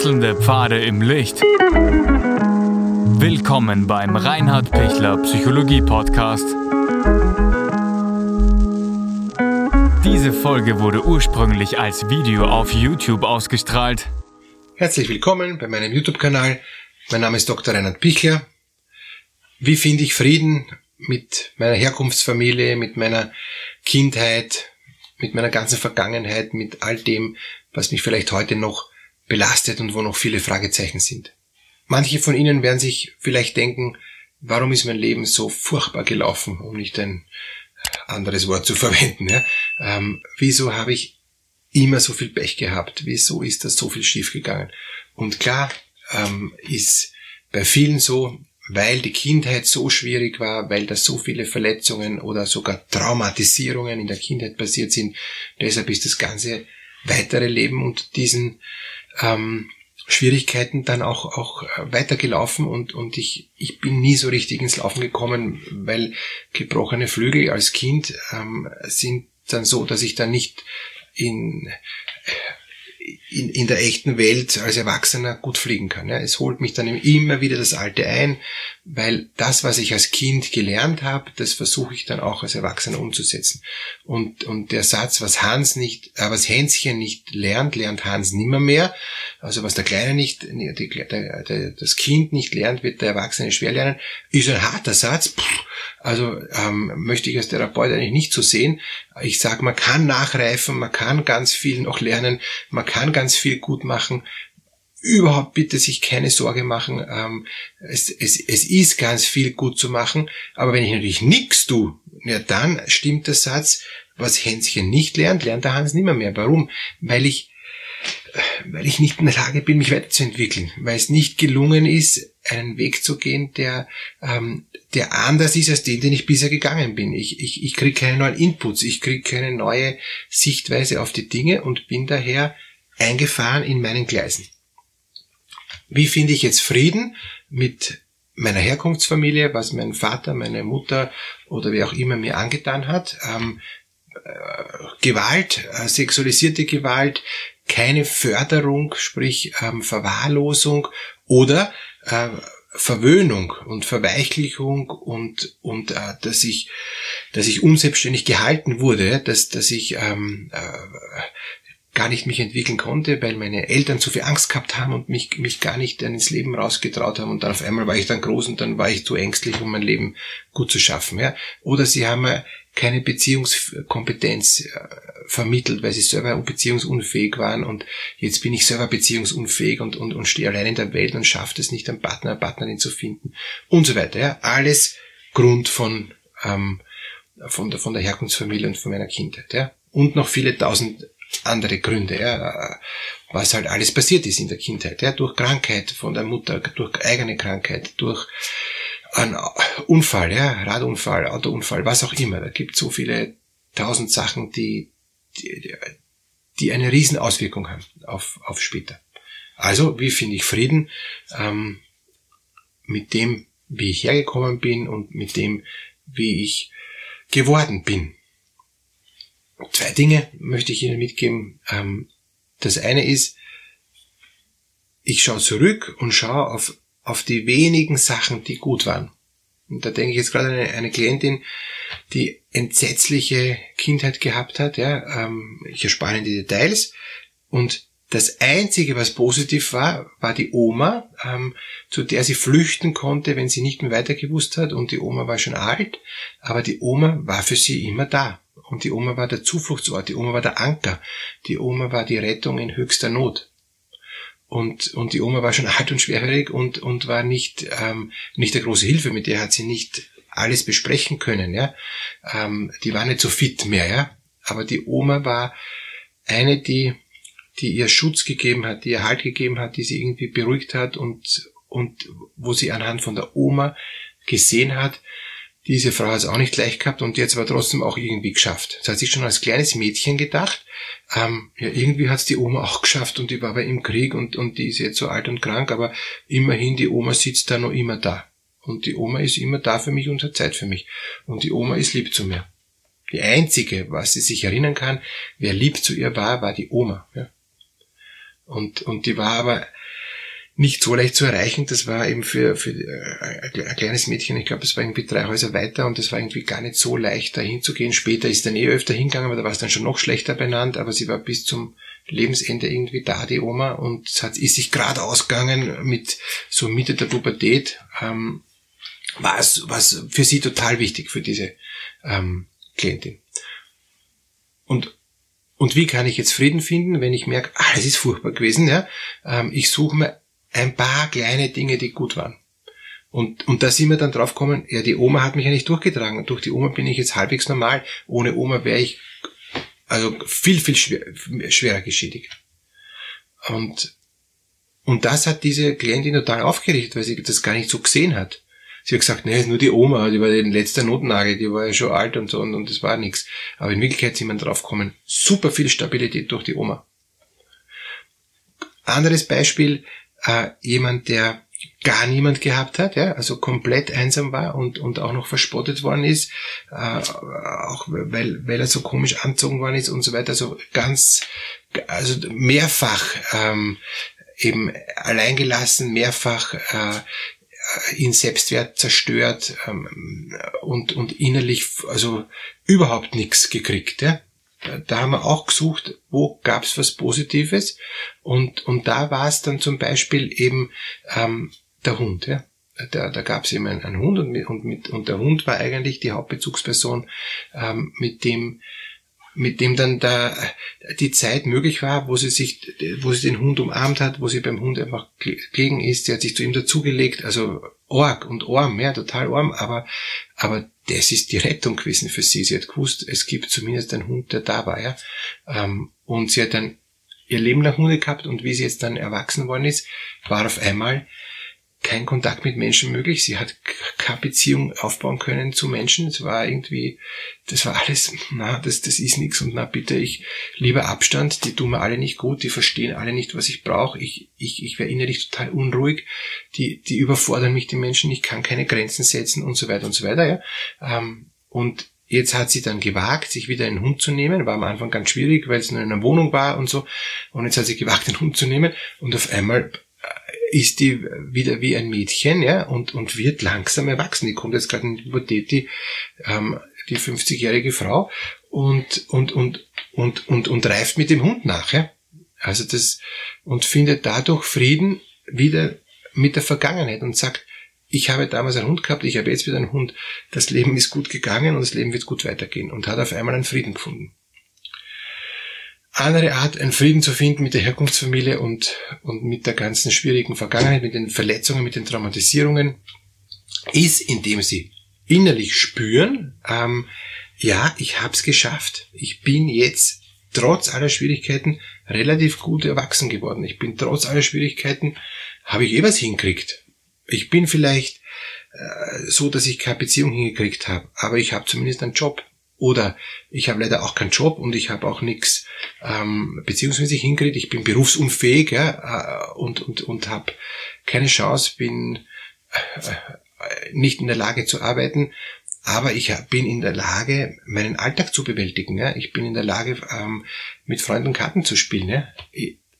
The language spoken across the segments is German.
Wechselnde Pfade im Licht. Willkommen beim Reinhard Pichler Psychologie Podcast. Diese Folge wurde ursprünglich als Video auf YouTube ausgestrahlt. Herzlich willkommen bei meinem YouTube-Kanal. Mein Name ist Dr. Reinhard Pichler. Wie finde ich Frieden mit meiner Herkunftsfamilie, mit meiner Kindheit, mit meiner ganzen Vergangenheit, mit all dem, was mich vielleicht heute noch belastet und wo noch viele Fragezeichen sind. Manche von Ihnen werden sich vielleicht denken, warum ist mein Leben so furchtbar gelaufen, um nicht ein anderes Wort zu verwenden. Ja? Ähm, wieso habe ich immer so viel Pech gehabt? Wieso ist das so viel schiefgegangen? Und klar ähm, ist bei vielen so, weil die Kindheit so schwierig war, weil da so viele Verletzungen oder sogar Traumatisierungen in der Kindheit passiert sind. Deshalb ist das ganze weitere Leben und diesen ähm, Schwierigkeiten dann auch, auch weitergelaufen und, und ich, ich bin nie so richtig ins Laufen gekommen, weil gebrochene Flügel als Kind ähm, sind dann so, dass ich dann nicht in in, in der echten Welt als Erwachsener gut fliegen kann. Ja. Es holt mich dann immer wieder das Alte ein, weil das, was ich als Kind gelernt habe, das versuche ich dann auch als Erwachsener umzusetzen. Und, und der Satz, was Hans nicht, äh, was Hänschen nicht lernt, lernt Hans nimmer mehr. Also was der Kleine nicht, die, der, der, das Kind nicht lernt, wird der Erwachsene schwer lernen, ist ein harter Satz. Pff, also ähm, möchte ich als Therapeut eigentlich nicht so sehen. Ich sage, man kann nachreifen, man kann ganz viel noch lernen, man kann ganz viel gut machen. Überhaupt bitte sich keine Sorge machen. Ähm, es, es, es ist ganz viel gut zu machen, aber wenn ich natürlich nichts tue, ja, dann stimmt der Satz, was Hänschen nicht lernt, lernt der Hans nimmer mehr. Warum? Weil ich weil ich nicht in der Lage bin, mich weiterzuentwickeln, weil es nicht gelungen ist, einen Weg zu gehen, der, ähm, der anders ist als den, den ich bisher gegangen bin. Ich, ich, ich kriege keine neuen Inputs, ich kriege keine neue Sichtweise auf die Dinge und bin daher eingefahren in meinen Gleisen. Wie finde ich jetzt Frieden mit meiner Herkunftsfamilie, was mein Vater, meine Mutter oder wer auch immer mir angetan hat? Ähm, äh, Gewalt, äh, sexualisierte Gewalt, keine Förderung, sprich ähm, Verwahrlosung oder äh, Verwöhnung und Verweichlichung und und äh, dass ich dass ich unselbstständig gehalten wurde, dass dass ich ähm, äh, gar nicht mich entwickeln konnte, weil meine Eltern zu viel Angst gehabt haben und mich, mich gar nicht ins Leben rausgetraut haben und dann auf einmal war ich dann groß und dann war ich zu ängstlich, um mein Leben gut zu schaffen. Ja? Oder sie haben keine Beziehungskompetenz äh, vermittelt, weil sie selber beziehungsunfähig waren und jetzt bin ich selber beziehungsunfähig und, und, und stehe allein in der Welt und schaffe es nicht, einen Partner, eine Partnerin zu finden und so weiter. Ja. Alles Grund von, ähm, von, der, von der Herkunftsfamilie und von meiner Kindheit. Ja. Und noch viele tausend andere Gründe, ja, was halt alles passiert ist in der Kindheit, ja, durch Krankheit von der Mutter, durch eigene Krankheit, durch ein Unfall, ja, Radunfall, Autounfall, was auch immer. Da gibt so viele tausend Sachen, die, die, die eine Riesenauswirkung haben auf, auf später. Also, wie finde ich Frieden ähm, mit dem, wie ich hergekommen bin und mit dem, wie ich geworden bin. Zwei Dinge möchte ich Ihnen mitgeben. Ähm, das eine ist, ich schaue zurück und schaue auf auf die wenigen Sachen, die gut waren. Und da denke ich jetzt gerade an eine, eine Klientin, die entsetzliche Kindheit gehabt hat, ja, ähm, ich erspare Ihnen die Details. Und das Einzige, was positiv war, war die Oma, ähm, zu der sie flüchten konnte, wenn sie nicht mehr weiter gewusst hat. Und die Oma war schon alt, aber die Oma war für sie immer da. Und die Oma war der Zufluchtsort, die Oma war der Anker, die Oma war die Rettung in höchster Not und, und die Oma war schon alt und schwerhörig und, und war nicht, ähm, nicht der große Hilfe, mit der hat sie nicht alles besprechen können, ja. Ähm, die war nicht so fit mehr, ja. Aber die Oma war eine, die, die ihr Schutz gegeben hat, die ihr Halt gegeben hat, die sie irgendwie beruhigt hat und, und wo sie anhand von der Oma gesehen hat, diese Frau hat es auch nicht leicht gehabt und jetzt war trotzdem auch irgendwie geschafft. Das hat sich schon als kleines Mädchen gedacht, ähm, ja, irgendwie hat es die Oma auch geschafft und die war aber im Krieg und, und die ist jetzt so alt und krank, aber immerhin, die Oma sitzt da noch immer da. Und die Oma ist immer da für mich und hat Zeit für mich. Und die Oma ist lieb zu mir. Die einzige, was sie sich erinnern kann, wer lieb zu ihr war, war die Oma. Ja. Und, und die war aber nicht so leicht zu erreichen. Das war eben für, für äh, ein kleines Mädchen, ich glaube, es war irgendwie drei Häuser weiter und es war irgendwie gar nicht so leicht, da hinzugehen. Später ist dann eh öfter hingegangen, aber da war es dann schon noch schlechter benannt, aber sie war bis zum Lebensende irgendwie da, die Oma, und es hat, ist sich gerade ausgegangen mit so Mitte der Pubertät, ähm, war es was für sie total wichtig, für diese ähm, Klientin. Und und wie kann ich jetzt Frieden finden, wenn ich merke, ah, es ist furchtbar gewesen, ja? Ähm, ich suche mir ein paar kleine Dinge, die gut waren. Und, und da sind wir dann drauf gekommen, ja, die Oma hat mich ja nicht durchgetragen. Durch die Oma bin ich jetzt halbwegs normal. Ohne Oma wäre ich also viel, viel schwer, schwerer geschädigt. Und, und das hat diese Klientin total aufgerichtet, weil sie das gar nicht so gesehen hat. Sie hat gesagt, nee, ist nur die Oma, die war den letzter Notnagel, die war ja schon alt und so und, und das war nichts. Aber in Wirklichkeit sind wir drauf gekommen, super viel Stabilität durch die Oma. Anderes Beispiel, äh, jemand, der gar niemand gehabt hat, ja, also komplett einsam war und, und auch noch verspottet worden ist, äh, auch weil, weil er so komisch anzogen worden ist und so weiter, also ganz, also mehrfach ähm, eben alleingelassen, mehrfach äh, ihn Selbstwert zerstört ähm, und, und innerlich also überhaupt nichts gekriegt. Ja? Da haben wir auch gesucht, wo gab's was Positives und, und da war es dann zum Beispiel eben ähm, der Hund. Ja? Da, da gab es eben einen, einen Hund und, mit, und, mit, und der Hund war eigentlich die Hauptbezugsperson, ähm, mit dem mit dem dann da die Zeit möglich war, wo sie sich, wo sie den Hund umarmt hat, wo sie beim Hund einfach gegen ist, sie hat sich zu ihm dazugelegt, also Org und Orm, ja, total Orm, aber, aber das ist die Rettung gewesen für sie. Sie hat gewusst, es gibt zumindest einen Hund, der da war, ja. Ähm, und sie hat dann ihr Leben lang Hunde gehabt und wie sie jetzt dann erwachsen worden ist, war auf einmal kein Kontakt mit Menschen möglich. Sie hat keine Beziehung aufbauen können zu Menschen. Es war irgendwie, das war alles, na, das, das ist nichts und na bitte, ich lieber Abstand, die tun mir alle nicht gut, die verstehen alle nicht, was ich brauche. Ich, ich, ich wäre innerlich total unruhig. Die, die überfordern mich, die Menschen, ich kann keine Grenzen setzen und so weiter und so weiter, ja. Ähm, und Jetzt hat sie dann gewagt, sich wieder einen Hund zu nehmen. War am Anfang ganz schwierig, weil es nur in einer Wohnung war und so. Und jetzt hat sie gewagt, einen Hund zu nehmen. Und auf einmal ist die wieder wie ein Mädchen, ja, und, und wird langsam erwachsen. Die kommt jetzt gerade in die Pubertät, die, ähm, die 50-jährige Frau, und, und, und, und, und, und reift mit dem Hund nach, ja. Also das, und findet dadurch Frieden wieder mit der Vergangenheit und sagt, ich habe damals einen Hund gehabt, ich habe jetzt wieder einen Hund, das Leben ist gut gegangen und das Leben wird gut weitergehen und hat auf einmal einen Frieden gefunden andere Art, einen Frieden zu finden mit der Herkunftsfamilie und, und mit der ganzen schwierigen Vergangenheit, mit den Verletzungen, mit den Traumatisierungen, ist, indem sie innerlich spüren, ähm, ja, ich hab's geschafft. Ich bin jetzt trotz aller Schwierigkeiten relativ gut erwachsen geworden. Ich bin trotz aller Schwierigkeiten, habe ich eh was hinkriegt. Ich bin vielleicht äh, so, dass ich keine Beziehung hingekriegt habe, aber ich habe zumindest einen Job. Oder ich habe leider auch keinen Job und ich habe auch nichts ähm, beziehungsmäßig hingekriegt. Ich bin berufsunfähig ja, äh, und, und, und habe keine Chance, bin äh, nicht in der Lage zu arbeiten, aber ich bin in der Lage, meinen Alltag zu bewältigen. Ja. Ich bin in der Lage, ähm, mit Freunden Karten zu spielen. Ja.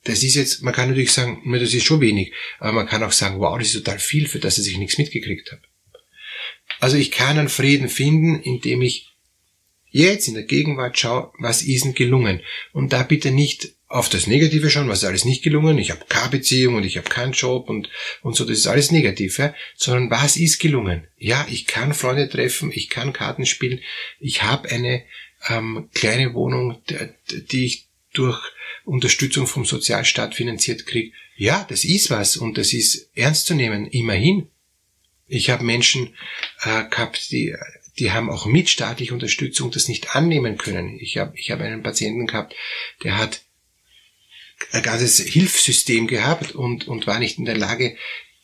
Das ist jetzt, man kann natürlich sagen, das ist schon wenig, aber man kann auch sagen, wow, das ist total viel, für das ich nichts mitgekriegt habe. Also ich kann einen Frieden finden, indem ich Jetzt in der Gegenwart schau, was ist denn gelungen. Und da bitte nicht auf das Negative schauen, was ist alles nicht gelungen, ich habe keine Beziehung und ich habe keinen Job und, und so, das ist alles negativ, ja? sondern was ist gelungen? Ja, ich kann Freunde treffen, ich kann Karten spielen, ich habe eine ähm, kleine Wohnung, die ich durch Unterstützung vom Sozialstaat finanziert kriege. Ja, das ist was und das ist ernst zu nehmen, immerhin. Ich habe Menschen äh, gehabt, die die haben auch mit staatlicher Unterstützung das nicht annehmen können. Ich habe ich hab einen Patienten gehabt, der hat ein ganzes Hilfssystem gehabt und, und war nicht in der Lage,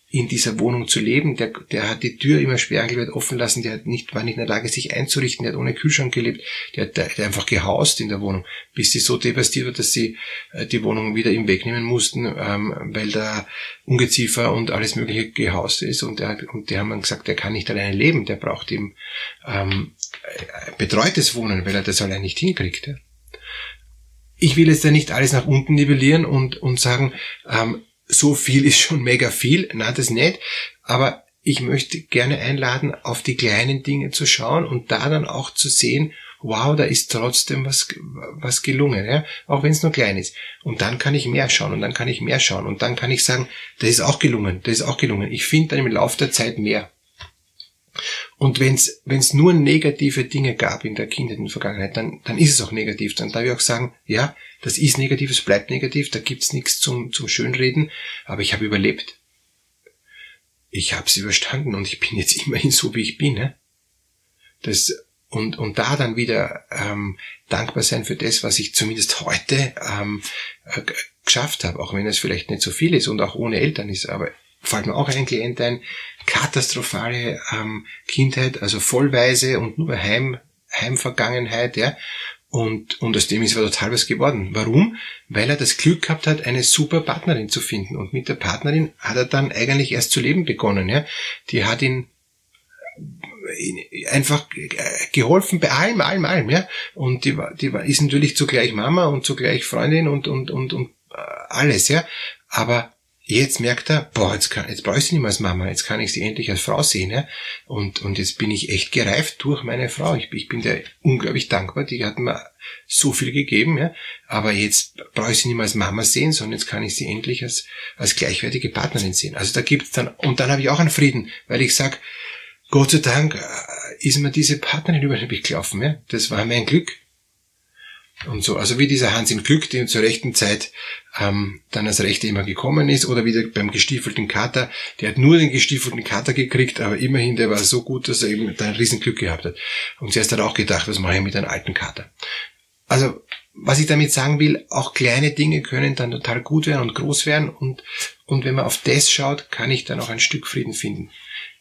in dieser Wohnung zu leben. Der, der hat die Tür immer sperrangelweit offen lassen, der hat nicht, war nicht in der Lage, sich einzurichten, der hat ohne Kühlschrank gelebt, der hat, der hat einfach gehaust in der Wohnung, bis sie so devastiert war, dass sie äh, die Wohnung wieder ihm wegnehmen mussten, ähm, weil da Ungeziefer und alles mögliche gehaust ist und, der, und die haben dann gesagt, der kann nicht alleine leben, der braucht eben ähm, betreutes Wohnen, weil er das allein nicht hinkriegt. Ja. Ich will jetzt ja nicht alles nach unten nivellieren und, und sagen, ähm, so viel ist schon mega viel. Na, das nicht. Aber ich möchte gerne einladen, auf die kleinen Dinge zu schauen und da dann auch zu sehen, wow, da ist trotzdem was, was gelungen, ja? auch wenn es nur klein ist. Und dann kann ich mehr schauen und dann kann ich mehr schauen und dann kann ich sagen, das ist auch gelungen, das ist auch gelungen. Ich finde dann im Laufe der Zeit mehr. Und wenn es nur negative Dinge gab in der Kindheit, in der Vergangenheit, dann, dann ist es auch negativ. Dann darf ich auch sagen, ja, das ist negativ, es bleibt negativ, da gibt's nichts zum, zum Schönreden, aber ich habe überlebt. Ich habe es überstanden und ich bin jetzt immerhin so, wie ich bin. Ne? Das, und, und da dann wieder ähm, dankbar sein für das, was ich zumindest heute ähm, äh, geschafft habe, auch wenn es vielleicht nicht so viel ist und auch ohne Eltern ist, aber fällt mir auch ein Klient ein, katastrophale ähm, Kindheit, also vollweise und nur Heim, Heimvergangenheit, ja. Und, und aus dem ist er total was geworden. Warum? Weil er das Glück gehabt hat, eine super Partnerin zu finden. Und mit der Partnerin hat er dann eigentlich erst zu leben begonnen. Ja? Die hat ihn einfach geholfen bei allem, allem, allem, ja. Und die war, die war, ist natürlich zugleich Mama und zugleich Freundin und, und, und, und äh, alles, ja. Aber jetzt merkt er, boah, jetzt, kann, jetzt brauche ich sie nicht mehr als Mama, jetzt kann ich sie endlich als Frau sehen. Ja? Und, und jetzt bin ich echt gereift durch meine Frau. Ich, ich bin der unglaublich dankbar, die hat mir so viel gegeben, ja. Aber jetzt brauche ich sie nicht mehr als Mama sehen, sondern jetzt kann ich sie endlich als, als gleichwertige Partnerin sehen. Also da gibt's dann, und dann habe ich auch einen Frieden, weil ich sag, Gott sei Dank äh, ist mir diese Partnerin über den gelaufen. Ja? Das war mein Glück. Und so, also wie dieser Hans im Glück, der zur rechten Zeit ähm, dann als Rechte immer gekommen ist, oder wieder beim gestiefelten Kater, der hat nur den gestiefelten Kater gekriegt, aber immerhin, der war so gut, dass er eben dann ein Riesenglück gehabt hat. Und zuerst hat er auch gedacht, was mache ich mit einem alten Kater? Also, was ich damit sagen will, auch kleine Dinge können dann total gut werden und groß werden und, und wenn man auf das schaut, kann ich dann auch ein Stück Frieden finden.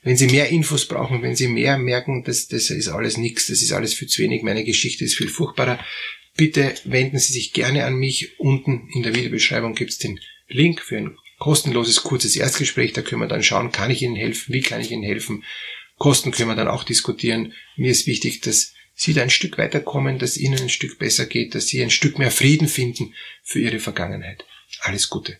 Wenn Sie mehr Infos brauchen, wenn Sie mehr merken, dass das ist alles nichts, das ist alles viel zu wenig, meine Geschichte ist viel furchtbarer, bitte wenden Sie sich gerne an mich. Unten in der Videobeschreibung gibt es den Link für ein kostenloses, kurzes Erstgespräch. Da können wir dann schauen, kann ich Ihnen helfen, wie kann ich Ihnen helfen. Kosten können wir dann auch diskutieren. Mir ist wichtig, dass Sie da ein Stück weiterkommen, dass Ihnen ein Stück besser geht, dass Sie ein Stück mehr Frieden finden für Ihre Vergangenheit. Alles Gute.